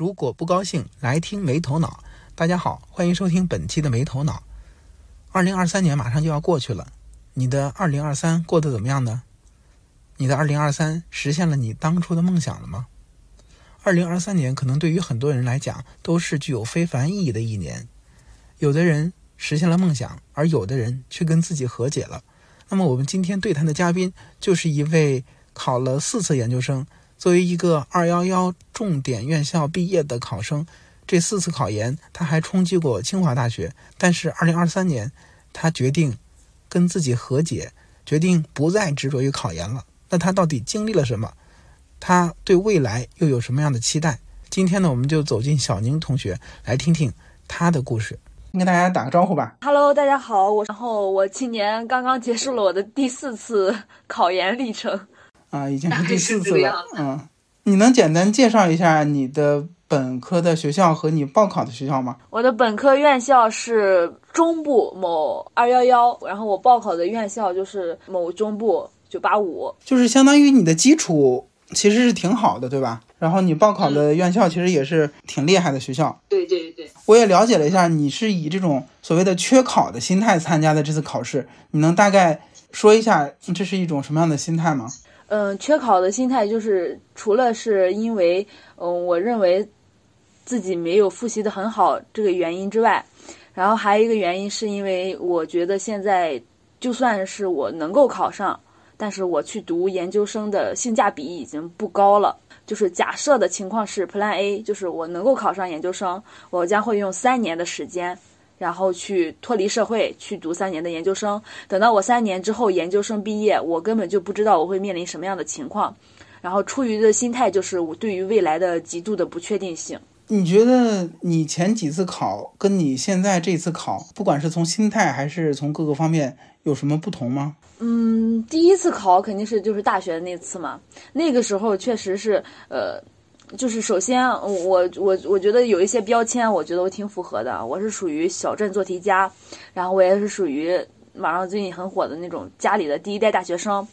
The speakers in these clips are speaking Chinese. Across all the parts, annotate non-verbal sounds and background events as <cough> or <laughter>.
如果不高兴，来听没头脑。大家好，欢迎收听本期的没头脑。二零二三年马上就要过去了，你的二零二三过得怎么样呢？你的二零二三实现了你当初的梦想了吗？二零二三年可能对于很多人来讲都是具有非凡意义的一年，有的人实现了梦想，而有的人却跟自己和解了。那么我们今天对谈的嘉宾就是一位考了四次研究生，作为一个二幺幺重点院校毕业的考生，这四次考研他还冲击过清华大学。但是二零二三年，他决定跟自己和解，决定不再执着于考研了。那他到底经历了什么？他对未来又有什么样的期待？今天呢，我们就走进小宁同学，来听听他的故事。跟大家打个招呼吧。Hello，大家好，我然后我今年刚刚结束了我的第四次考研历程。啊，已经是第四次了。嗯，你能简单介绍一下你的本科的学校和你报考的学校吗？我的本科院校是中部某二幺幺，然后我报考的院校就是某中部九八五。就是相当于你的基础其实是挺好的，对吧？然后你报考的院校其实也是挺厉害的学校。对对对，我也了解了一下，你是以这种所谓的缺考的心态参加的这次考试，你能大概说一下这是一种什么样的心态吗？嗯，缺考的心态就是除了是因为嗯，我认为自己没有复习的很好这个原因之外，然后还有一个原因是因为我觉得现在就算是我能够考上，但是我去读研究生的性价比已经不高了。就是假设的情况是 Plan A，就是我能够考上研究生，我将会用三年的时间。然后去脱离社会，去读三年的研究生。等到我三年之后研究生毕业，我根本就不知道我会面临什么样的情况。然后出于的心态就是我对于未来的极度的不确定性。你觉得你前几次考跟你现在这次考，不管是从心态还是从各个方面有什么不同吗？嗯，第一次考肯定是就是大学的那次嘛，那个时候确实是呃。就是首先，我我我觉得有一些标签，我觉得我挺符合的。我是属于小镇做题家，然后我也是属于网上最近很火的那种家里的第一代大学生。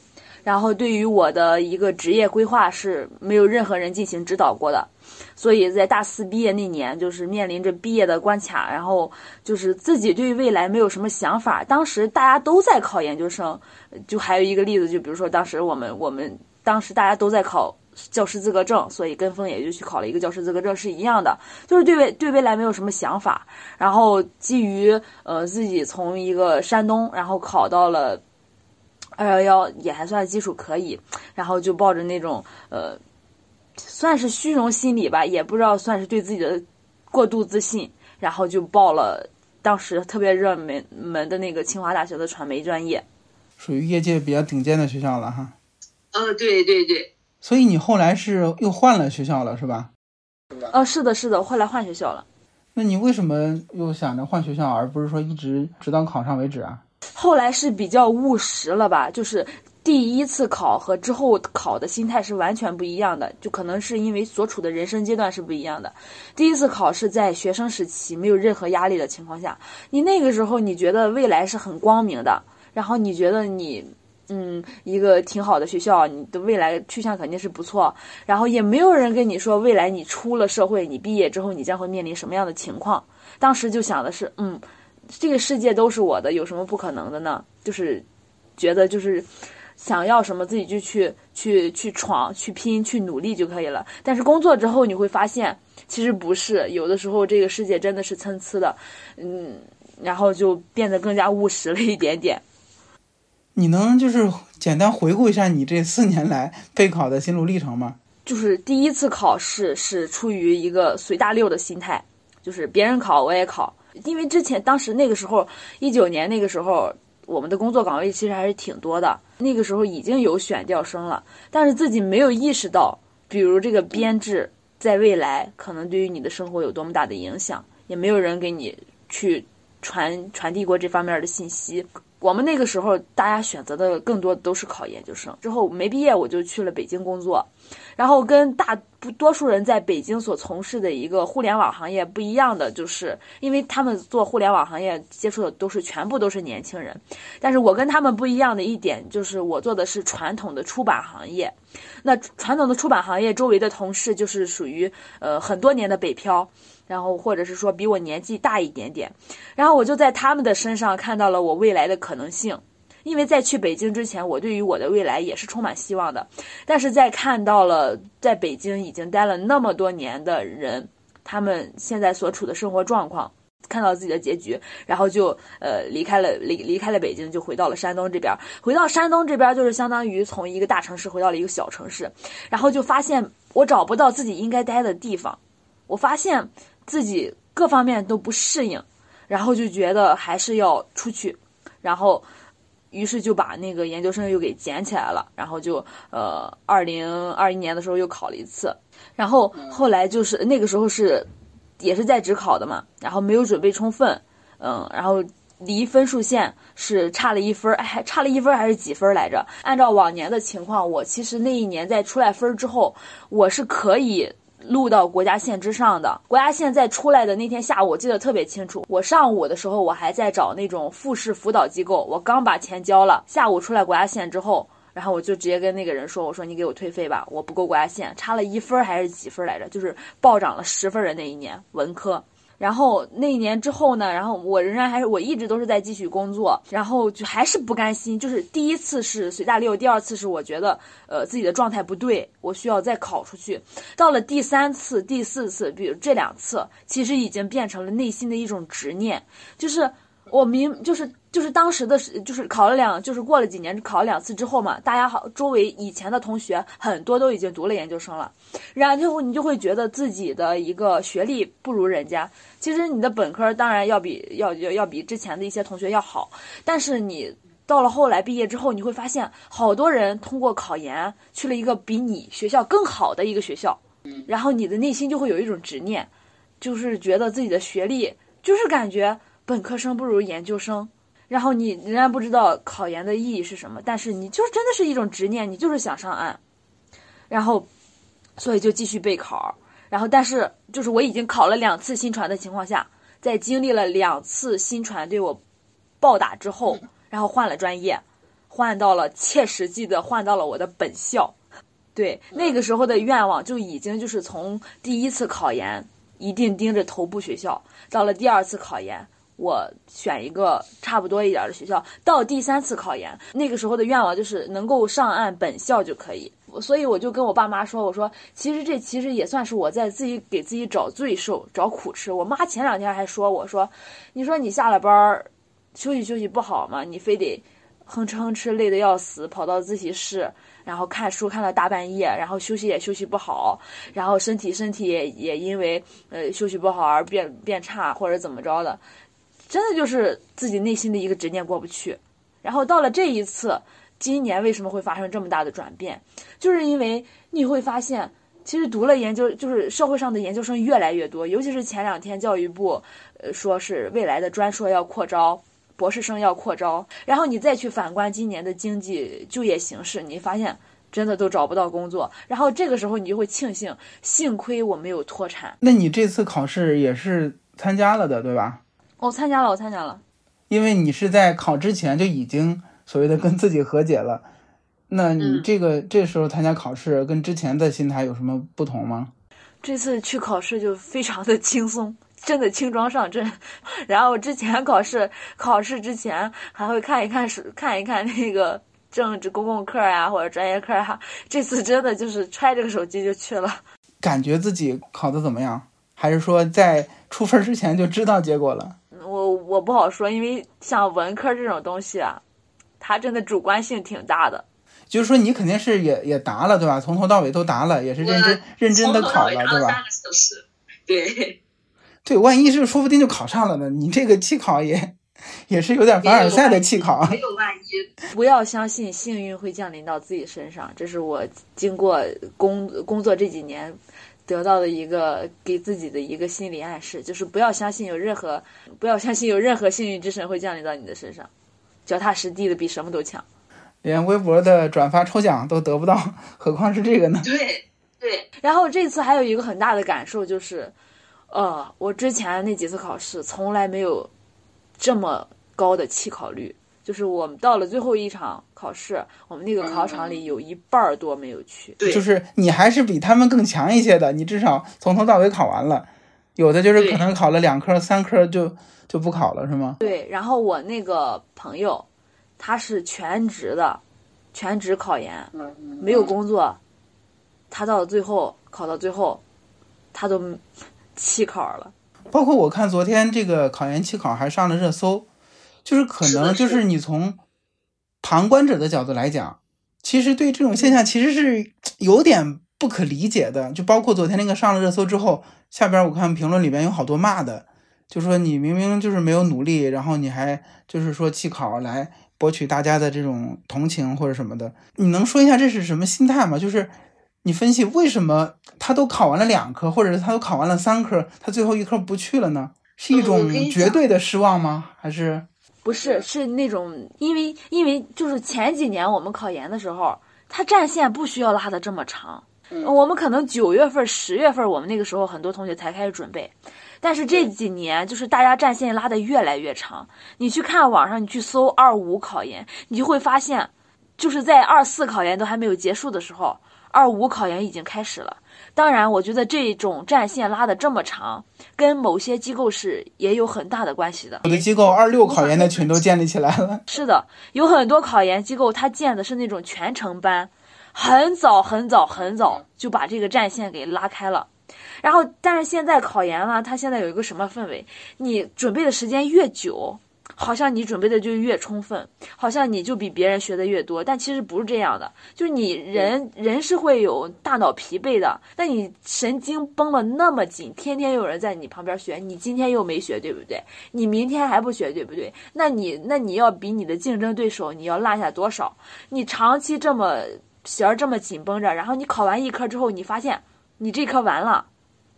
然后对于我的一个职业规划是没有任何人进行指导过的，所以在大四毕业那年，就是面临着毕业的关卡，然后就是自己对未来没有什么想法。当时大家都在考研究生，就还有一个例子，就比如说当时我们我们当时大家都在考。教师资格证，所以跟风也就去考了一个教师资格证是一样的，就是对未对未来没有什么想法，然后基于呃自己从一个山东，然后考到了二幺幺，也还算基础可以，然后就抱着那种呃算是虚荣心理吧，也不知道算是对自己的过度自信，然后就报了当时特别热门门的那个清华大学的传媒专业，属于业界比较顶尖的学校了哈。呃，对对对，所以你后来是又换了学校了，是吧？呃，是的，是的，我后来换学校了。那你为什么又想着换学校，而不是说一直直到考上为止啊？后来是比较务实了吧，就是第一次考和之后考的心态是完全不一样的，就可能是因为所处的人生阶段是不一样的。第一次考是在学生时期没有任何压力的情况下，你那个时候你觉得未来是很光明的，然后你觉得你。嗯，一个挺好的学校，你的未来去向肯定是不错。然后也没有人跟你说未来你出了社会，你毕业之后你将会面临什么样的情况。当时就想的是，嗯，这个世界都是我的，有什么不可能的呢？就是觉得就是想要什么自己就去去去闯、去拼、去努力就可以了。但是工作之后你会发现，其实不是，有的时候这个世界真的是参差的，嗯，然后就变得更加务实了一点点。你能就是简单回顾一下你这四年来备考的心路历程吗？就是第一次考试是出于一个随大溜的心态，就是别人考我也考，因为之前当时那个时候一九年那个时候，我们的工作岗位其实还是挺多的，那个时候已经有选调生了，但是自己没有意识到，比如这个编制在未来可能对于你的生活有多么大的影响，也没有人给你去传传递过这方面的信息。我们那个时候，大家选择的更多的都是考研究生。之后没毕业，我就去了北京工作，然后跟大不多数人在北京所从事的一个互联网行业不一样的，就是因为他们做互联网行业接触的都是全部都是年轻人，但是我跟他们不一样的一点就是我做的是传统的出版行业，那传统的出版行业周围的同事就是属于呃很多年的北漂，然后或者是说比我年纪大一点点，然后我就在他们的身上看到了我未来的可能性。因为在去北京之前，我对于我的未来也是充满希望的，但是在看到了在北京已经待了那么多年的人，他们现在所处的生活状况，看到自己的结局，然后就呃离开了离离开了北京，就回到了山东这边。回到山东这边，就是相当于从一个大城市回到了一个小城市，然后就发现我找不到自己应该待的地方，我发现自己各方面都不适应，然后就觉得还是要出去，然后。于是就把那个研究生又给捡起来了，然后就呃，二零二一年的时候又考了一次，然后后来就是那个时候是也是在职考的嘛，然后没有准备充分，嗯，然后离分数线是差了一分，哎，差了一分还是几分来着？按照往年的情况，我其实那一年在出来分之后，我是可以。录到国家线之上的国家线在出来的那天下午，我记得特别清楚。我上午的时候，我还在找那种复试辅导机构，我刚把钱交了。下午出来国家线之后，然后我就直接跟那个人说：“我说你给我退费吧，我不够国家线，差了一分还是几分来着？就是暴涨了十分的那一年文科。”然后那一年之后呢，然后我仍然还是我一直都是在继续工作，然后就还是不甘心。就是第一次是随大溜，第二次是我觉得呃自己的状态不对，我需要再考出去。到了第三次、第四次，比如这两次，其实已经变成了内心的一种执念，就是我明就是。就是当时的，就是考了两，就是过了几年考了两次之后嘛，大家好，周围以前的同学很多都已经读了研究生了，然后你就会觉得自己的一个学历不如人家。其实你的本科当然要比要要要比之前的一些同学要好，但是你到了后来毕业之后，你会发现好多人通过考研去了一个比你学校更好的一个学校，然后你的内心就会有一种执念，就是觉得自己的学历就是感觉本科生不如研究生。然后你仍然不知道考研的意义是什么，但是你就是真的是一种执念，你就是想上岸，然后，所以就继续备考，然后但是就是我已经考了两次新传的情况下，在经历了两次新传对我暴打之后，然后换了专业，换到了切实际的换到了我的本校，对那个时候的愿望就已经就是从第一次考研一定盯着头部学校，到了第二次考研。我选一个差不多一点的学校，到第三次考研，那个时候的愿望就是能够上岸本校就可以。所以我就跟我爸妈说：“我说其实这其实也算是我在自己给自己找罪受、找苦吃。”我妈前两天还说我说：“你说你下了班休息休息不好吗？你非得哼哧哼哧累得要死，跑到自习室，然后看书看到大半夜，然后休息也休息不好，然后身体身体也也因为呃休息不好而变变差或者怎么着的。”真的就是自己内心的一个执念过不去，然后到了这一次，今年为什么会发生这么大的转变？就是因为你会发现，其实读了研究，就是社会上的研究生越来越多，尤其是前两天教育部，呃，说是未来的专硕要扩招，博士生要扩招，然后你再去反观今年的经济就业形势，你发现真的都找不到工作，然后这个时候你就会庆幸，幸亏我没有脱产。那你这次考试也是参加了的，对吧？我参加了，我参加了，因为你是在考之前就已经所谓的跟自己和解了，那你这个这时候参加考试跟之前的心态有什么不同吗？这次去考试就非常的轻松，真的轻装上阵。<laughs> 然后之前考试考试之前还会看一看书，看一看那个政治公共课呀或者专业课啊。这次真的就是揣着个手机就去了。感觉自己考的怎么样？还是说在出分之前就知道结果了？我我不好说，因为像文科这种东西啊，它真的主观性挺大的。就是说，你肯定是也也答了，对吧？从头到尾都答了，也是认真认真的考了，对吧？对对，万一是说不定就考上了呢？你这个弃考也也是有点凡尔赛的弃考。没有万一。<laughs> 不要相信幸运会降临到自己身上，这是我经过工工作这几年。得到的一个给自己的一个心理暗示，就是不要相信有任何，不要相信有任何幸运之神会降临到你的身上，脚踏实地的比什么都强。连微博的转发抽奖都得不到，何况是这个呢？对，对，然后这次还有一个很大的感受就是，呃，我之前那几次考试从来没有这么高的弃考率。就是我们到了最后一场考试，我们那个考场里有一半儿多没有去。对，就是你还是比他们更强一些的，你至少从头到尾考完了。有的就是可能考了两科、三科就就不考了，是吗？对，然后我那个朋友，他是全职的，全职考研，没有工作，他到最后考到最后，他都 <laughs> 弃考了。包括我看昨天这个考研弃考还上了热搜，就是可能就是是你从旁观者的角度来讲，其实对这种现象其实是有点不可理解的。就包括昨天那个上了热搜之后，下边我看评论里边有好多骂的，就说你明明就是没有努力，然后你还就是说弃考来博取大家的这种同情或者什么的。你能说一下这是什么心态吗？就是你分析为什么他都考完了两科，或者是他都考完了三科，他最后一科不去了呢？是一种绝对的失望吗？还是不是，是那种，因为因为就是前几年我们考研的时候，它战线不需要拉的这么长，我们可能九月份、十月份，我们那个时候很多同学才开始准备，但是这几年就是大家战线拉的越来越长。你去看网上，你去搜二五考研，你就会发现，就是在二四考研都还没有结束的时候，二五考研已经开始了。当然，我觉得这种战线拉的这么长，跟某些机构是也有很大的关系的。有的机构二六考研的群都建立起来了？<laughs> 是的，有很多考研机构，它建的是那种全程班，很早很早很早就把这个战线给拉开了。然后，但是现在考研呢，它现在有一个什么氛围？你准备的时间越久，好像你准备的就越充分，好像你就比别人学的越多。但其实不是这样的，就是你人人是会有大脑疲惫的，那你神经绷了那么紧，天天有人在你旁边学，你今天又没学，对不对？你明天还不学，对不对？那你那你要比你的竞争对手你要落下多少？你长期这么弦儿这么紧绷着，然后你考完一科之后，你发现你这科完了。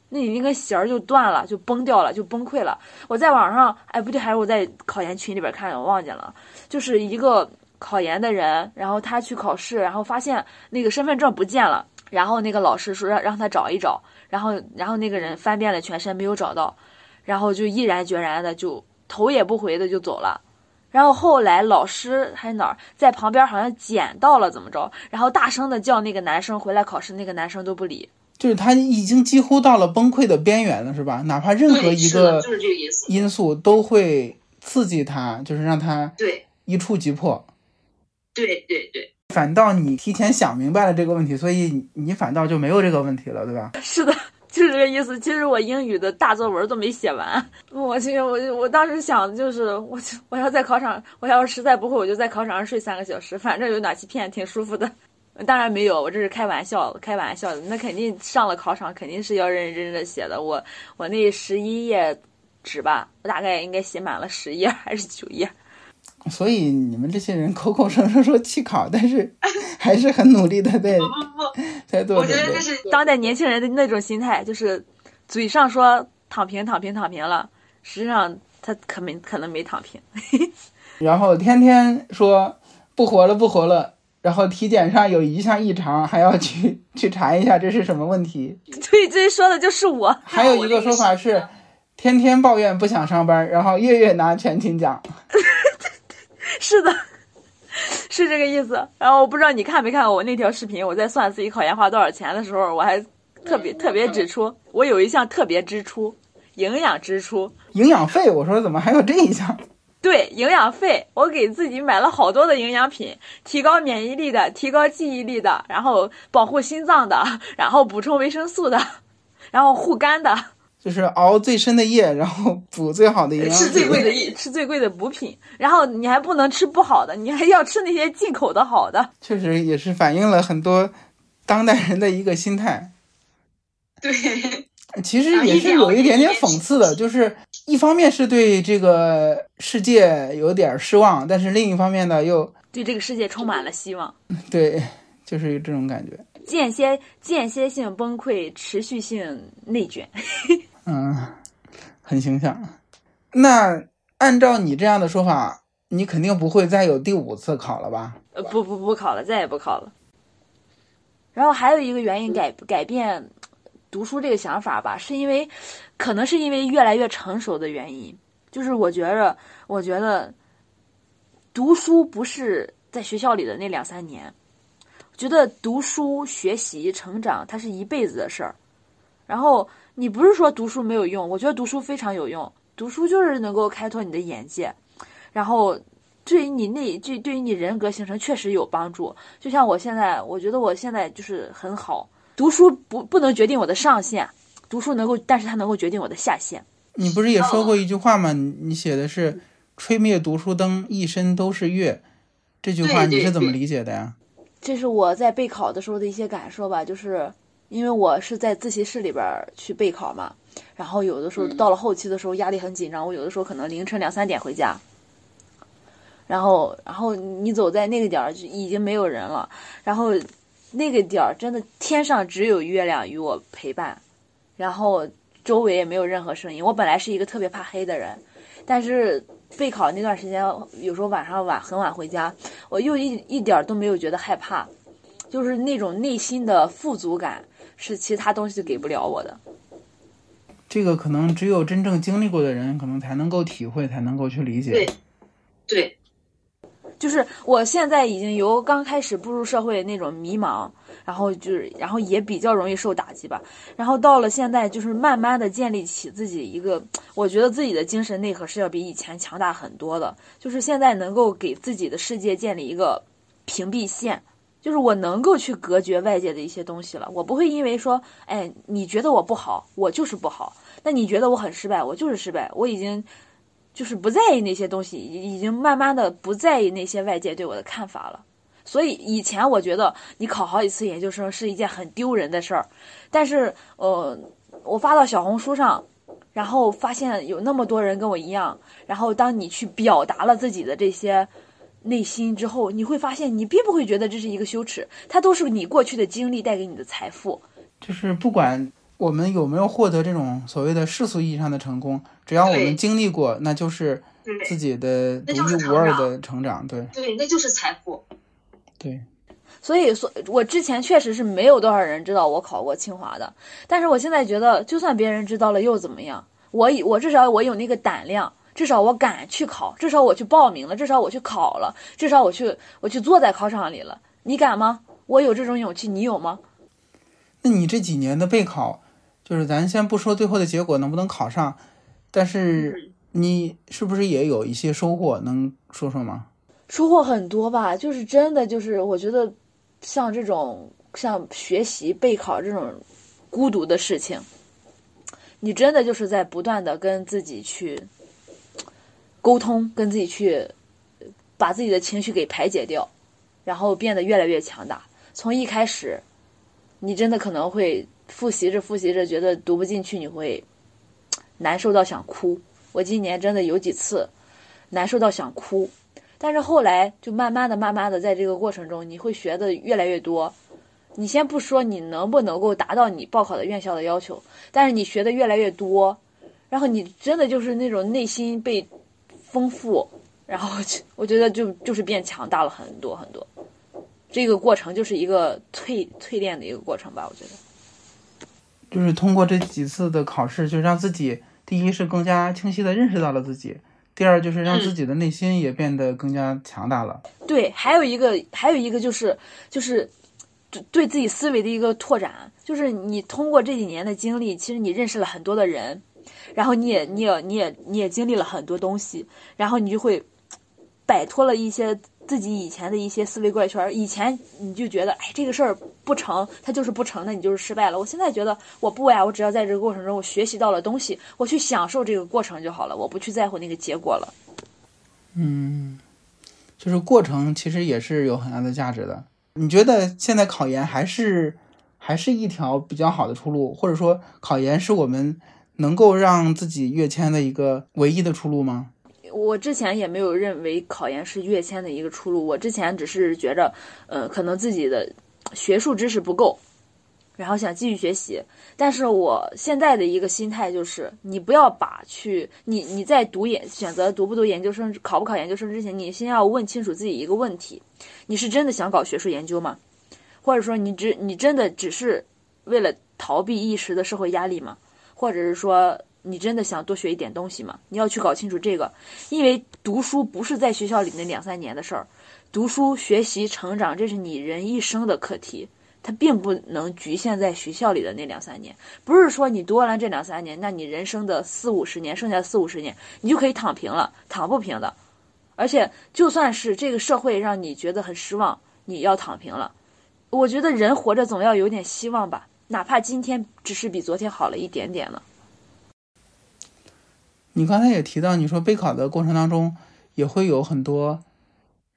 那你那根弦儿就断了，就崩掉了，就崩溃了。我在网上，哎，不对，还是我在考研群里边看的，我忘记了。就是一个考研的人，然后他去考试，然后发现那个身份证不见了，然后那个老师说让让他找一找，然后然后那个人翻遍了全身没有找到，然后就毅然决然的就头也不回的就走了。然后后来老师还哪儿在旁边好像捡到了怎么着，然后大声的叫那个男生回来考试，那个男生都不理。就是他已经几乎到了崩溃的边缘了，是吧？哪怕任何，一，个就是这个意思。因素都会刺激他，就是让他对，一触即破。对，对，对，反倒你提前想明白了这个问题，所以你反倒就没有这个问题了，对吧？<laughs> 是的，就是这个意思。其实我英语的大作文都没写完，我其实我我当时想的就是，我就我要在考场，我要是实在不会，我就在考场上睡三个小时，反正有暖气片，挺舒服的。当然没有，我这是开玩笑，开玩笑的。那肯定上了考场，肯定是要认认真真的写的。我我那十一页纸吧，我大概应该写满了十页还是九页。所以你们这些人口口声声说弃考，但是 <laughs> 还是很努力的在不不不，<laughs> 在做我觉得这。是当代年轻人的那种心态，就是嘴上说躺平、躺平、躺平了，实际上他可没可能没躺平。<laughs> 然后天天说不活了不活了，然后体检上有一项异常，还要去 <laughs> 去查一下这是什么问题。<laughs> 最最说的就是我。还有一个说法 <laughs> 是，天天抱怨不想上班，然后月月拿全勤奖。是的，是这个意思。然后我不知道你看没看过我那条视频，我在算自己考研花多少钱的时候，我还特别特别指出，我有一项特别支出，营养支出。营养费，我说怎么还有这一项？对，营养费，我给自己买了好多的营养品，提高免疫力的，提高记忆力的，然后保护心脏的，然后补充维生素的，<laughs> 然后护肝的，就是熬最深的夜，然后补最好的营养吃最。贵的吃最贵的补品，然后你还不能吃不好的，你还要吃那些进口的好的。确实也是反映了很多当代人的一个心态。对，其实也是有一点点讽刺的，就是一方面是对这个世界有点失望，但是另一方面呢，又对这个世界充满了希望，<laughs> 对，就是这种感觉。间歇间歇性崩溃，持续性内卷。<laughs> 嗯，很形象。那按照你这样的说法，你肯定不会再有第五次考了吧？呃，不不不考了，再也不考了。然后还有一个原因改改变读书这个想法吧，是因为可能是因为越来越成熟的原因。就是我觉着，我觉得读书不是在学校里的那两三年，觉得读书、学习、成长，它是一辈子的事儿。然后你不是说读书没有用，我觉得读书非常有用，读书就是能够开拓你的眼界，然后对于你那，对对于你人格形成确实有帮助。就像我现在，我觉得我现在就是很好，读书不不能决定我的上限，读书能够，但是它能够决定我的下限。你不是也说过一句话吗？你你写的是“吹灭读书灯，一身都是月”，这句话你是怎么理解的呀？这是我在备考的时候的一些感受吧，就是因为我是在自习室里边去备考嘛，然后有的时候嗯到了后期的时候压力很紧张，我有的时候可能凌晨两三点回家，然后然后你走在那个点儿就已经没有人了，然后那个点儿真的天上只有月亮与我陪伴，然后周围也没有任何声音。我本来是一个特别怕黑的人，但是备考那段时间，有时候晚上晚很晚回家，我又一一点儿都没有觉得害怕，就是那种内心的富足感是其他东西给不了我的。这个可能只有真正经历过的人，可能才能够体会，才能够去理解。对对，就是我现在已经由刚开始步入社会那种迷茫，然后就是，然后也比较容易受打击吧，然后到了现在，就是慢慢的建立起自己一个，我觉得自己的精神内核是要比以前强大很多的，就是现在能够给自己的世界建立一个屏蔽线。就是我能够去隔绝外界的一些东西了，我不会因为说，哎，你觉得我不好，我就是不好；那你觉得我很失败，我就是失败。我已经就是不在意那些东西，已经慢慢的不在意那些外界对我的看法了。所以以前我觉得你考好几次研究生是一件很丢人的事儿，但是呃，我发到小红书上，然后发现有那么多人跟我一样，然后当你去表达了自己的这些内心之后，你会发现你并不会觉得这是一个羞耻，它都是你过去的经历带给你的财富。就是不管我们有没有获得这种所谓的世俗意义上的成功，只要我们经历过，那就是自己的独一无二的成长。对对，那就是财富。对，所以，所我之前确实是没有多少人知道我考过清华的，但是我现在觉得，就算别人知道了又怎么样？我以我至少我有那个胆量，至少我敢去考，至少我去报名了，至少我去考了，至少我去我去坐在考场里了。你敢吗？我有这种勇气，你有吗？那你这几年的备考，就是咱先不说最后的结果能不能考上，但是你是不是也有一些收获？能说说吗？收获很多吧，就是真的就是我觉得，像这种像学习备考这种孤独的事情，你真的就是在不断的跟自己去沟通，跟自己去把自己的情绪给排解掉，然后变得越来越强大。从一开始，你真的可能会复习着复习着，觉得读不进去，你会难受到想哭。我今年真的有几次难受到想哭。但是后来就慢慢的、慢慢的，在这个过程中，你会学的越来越多。你先不说你能不能够达到你报考的院校的要求，但是你学的越来越多，然后你真的就是那种内心被丰富，然后我觉得就就是变强大了很多很多。这个过程就是一个淬淬炼的一个过程吧，我觉得。就是通过这几次的考试，就让自己第一是更加清晰的认识到了自己，第二就是让自己的内心也变得更加强大了。对，还有一个，还有一个就是就是对对自己思维的一个拓展，就是你通过这几年的经历，其实你认识了很多的人，然后你也你也你也你也经历了很多东西，然后你就会摆脱了一些自己以前的一些思维怪圈。以前你就觉得，哎，这个事儿不成，它就是不成，那你就是失败了。我现在觉得我不呀，我只要在这个过程中我学习到了东西，我去享受这个过程就好了，我不去在乎那个结果了。嗯，就是过程其实也是有很大的价值的。你觉得现在考研还是还是一条比较好的出路，或者说考研是我们能够让自己跃迁的一个唯一的出路吗？我之前也没有认为考研是跃迁的一个出路，我之前只是觉着，呃，可能自己的学术知识不够，然后想继续学习。但是我现在的一个心态就是，你不要把去你你在读研选择读不读研究生、考不考研究生之前，你先要问清楚自己一个问题：你是真的想搞学术研究吗？或者说你只你真的只是为了逃避一时的社会压力吗？或者是说你真的想多学一点东西吗？你要去搞清楚这个，因为读书不是在学校里那两三年的事儿，读书、学习、成长，这是你人一生的课题。它并不能局限在学校里的那两三年，不是说你读完了这两三年，那你人生的四五十年，剩下的四五十年，你就可以躺平了，躺不平的。而且，就算是这个社会让你觉得很失望，你要躺平了，我觉得人活着总要有点希望吧，哪怕今天只是比昨天好了一点点了。你刚才也提到，你说备考的过程当中也会有很多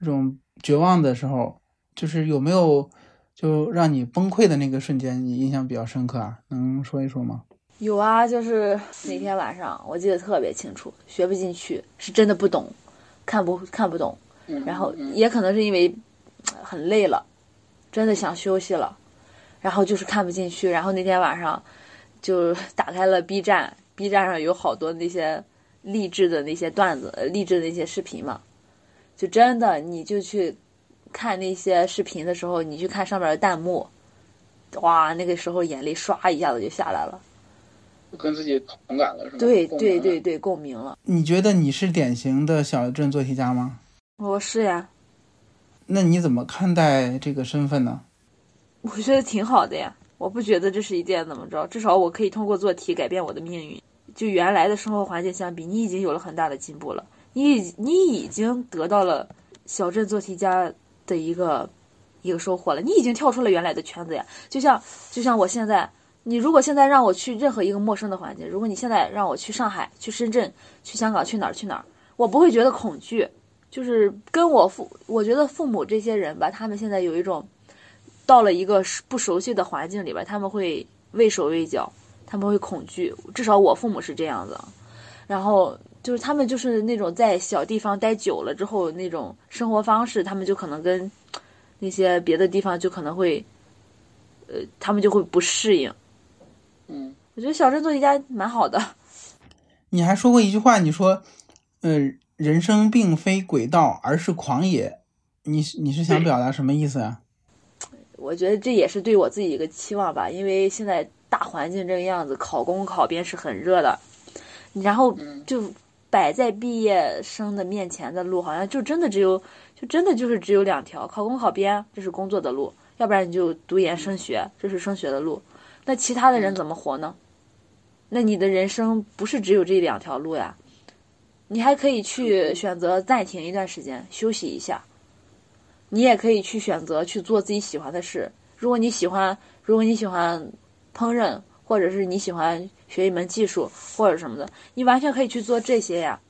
这种绝望的时候，就是有没有？就让你崩溃的那个瞬间，你印象比较深刻啊？能说一说吗？有啊，就是那天晚上，我记得特别清楚，学不进去，是真的不懂，看不看不懂，然后也可能是因为很累了，真的想休息了，然后就是看不进去。然后那天晚上就打开了 B 站，B 站上有好多那些励志的那些段子，励志的那些视频嘛，就真的你就去。看那些视频的时候，你去看上面的弹幕，哇，那个时候眼泪唰一下子就下来了，跟自己同感了是吗？对对对对，共鸣了。你觉得你是典型的小镇做题家吗？我是呀。那你怎么看待这个身份呢？我觉得挺好的呀，我不觉得这是一件怎么着，至少我可以通过做题改变我的命运。就原来的生活环境相比，你已经有了很大的进步了，你已你已经得到了小镇做题家。的一个一个收获了，你已经跳出了原来的圈子呀。就像就像我现在，你如果现在让我去任何一个陌生的环境，如果你现在让我去上海、去深圳、去香港、去哪儿去哪儿，我不会觉得恐惧。就是跟我父，我觉得父母这些人吧，他们现在有一种到了一个不熟悉的环境里边，他们会畏手畏脚，他们会恐惧。至少我父母是这样子。然后。就是他们就是那种在小地方待久了之后那种生活方式，他们就可能跟那些别的地方就可能会，呃，他们就会不适应。嗯，我觉得小镇做题家蛮好的。你还说过一句话，你说，呃，人生并非轨道，而是狂野。你你是想表达什么意思啊？我觉得这也是对我自己一个期望吧，因为现在大环境这个样子，考公考编是很热的，然后就。摆在毕业生的面前的路，好像就真的只有，就真的就是只有两条：考公考编，这是工作的路；要不然你就读研升学，这是升学的路。那其他的人怎么活呢？那你的人生不是只有这两条路呀？你还可以去选择暂停一段时间休息一下，你也可以去选择去做自己喜欢的事。如果你喜欢，如果你喜欢烹饪。或者是你喜欢学一门技术或者什么的，你完全可以去做这些呀。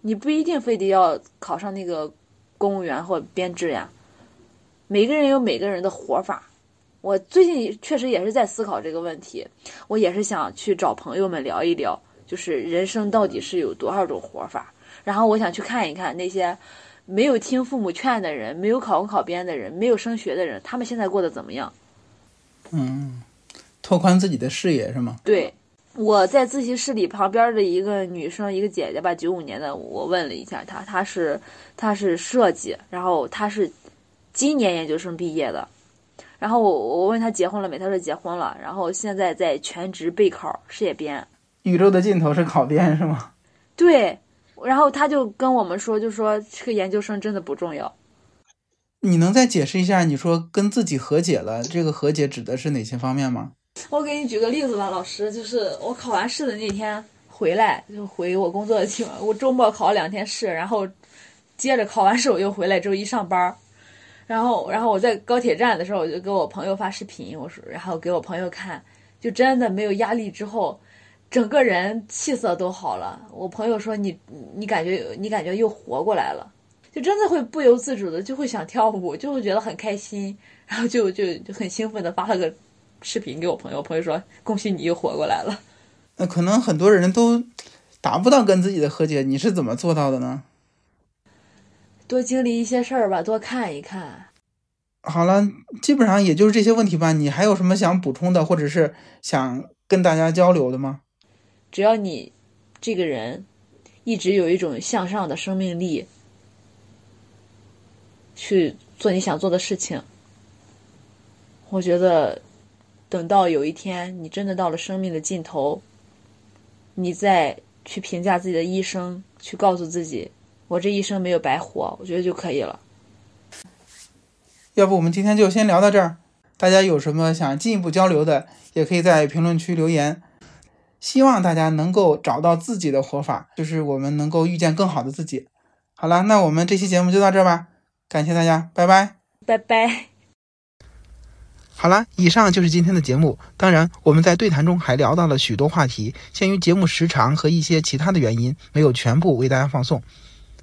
你不一定非得要考上那个公务员或编制呀。每个人有每个人的活法。我最近确实也是在思考这个问题，我也是想去找朋友们聊一聊，就是人生到底是有多少种活法。然后我想去看一看那些没有听父母劝的人，没有考公考编的人，没有升学的人，他们现在过得怎么样？嗯。拓宽自己的视野是吗？对，我在自习室里旁边的一个女生，一个姐姐吧，九五年的，我问了一下她，她是她是设计，然后她是今年研究生毕业的，然后我我问她结婚了没，她说结婚了，然后现在在全职备考事业编。宇宙的尽头是考编是吗？对，然后她就跟我们说，就说这个研究生真的不重要。你能再解释一下，你说跟自己和解了，这个和解指的是哪些方面吗？我给你举个例子吧，老师，就是我考完试的那天回来，就回我工作的地方。我周末考了两天试，然后接着考完试我又回来，周一上班。然后，然后我在高铁站的时候，我就给我朋友发视频，我说，然后给我朋友看，就真的没有压力，之后整个人气色都好了。我朋友说，你你感觉你感觉又活过来了，就真的会不由自主的就会想跳舞，就会觉得很开心，然后就就就很兴奋的发了个。视频给我朋友，朋友说：“恭喜你又活过来了。”那可能很多人都达不到跟自己的和解，你是怎么做到的呢？多经历一些事儿吧，多看一看。好了，基本上也就是这些问题吧。你还有什么想补充的，或者是想跟大家交流的吗？只要你这个人一直有一种向上的生命力，去做你想做的事情。我觉得，等到有一天你真的到了生命的尽头，你再去评价自己的一生，去告诉自己，我这一生没有白活，我觉得就可以了。要不我们今天就先聊到这儿，大家有什么想进一步交流的，也可以在评论区留言。希望大家能够找到自己的活法，就是我们能够遇见更好的自己。好了，那我们这期节目就到这儿吧，感谢大家，拜拜，拜拜。好了，以上就是今天的节目。当然，我们在对谈中还聊到了许多话题，限于节目时长和一些其他的原因，没有全部为大家放送。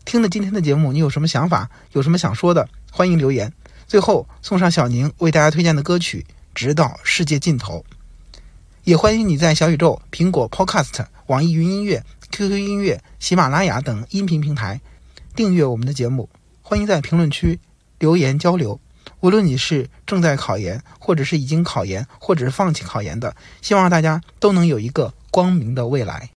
听了今天的节目，你有什么想法？有什么想说的？欢迎留言。最后送上小宁为大家推荐的歌曲《直到世界尽头》。也欢迎你在小宇宙、苹果 Podcast、网易云音乐、QQ 音乐、喜马拉雅等音频平台订阅我们的节目。欢迎在评论区留言交流。无论你是正在考研，或者是已经考研，或者是放弃考研的，希望大家都能有一个光明的未来。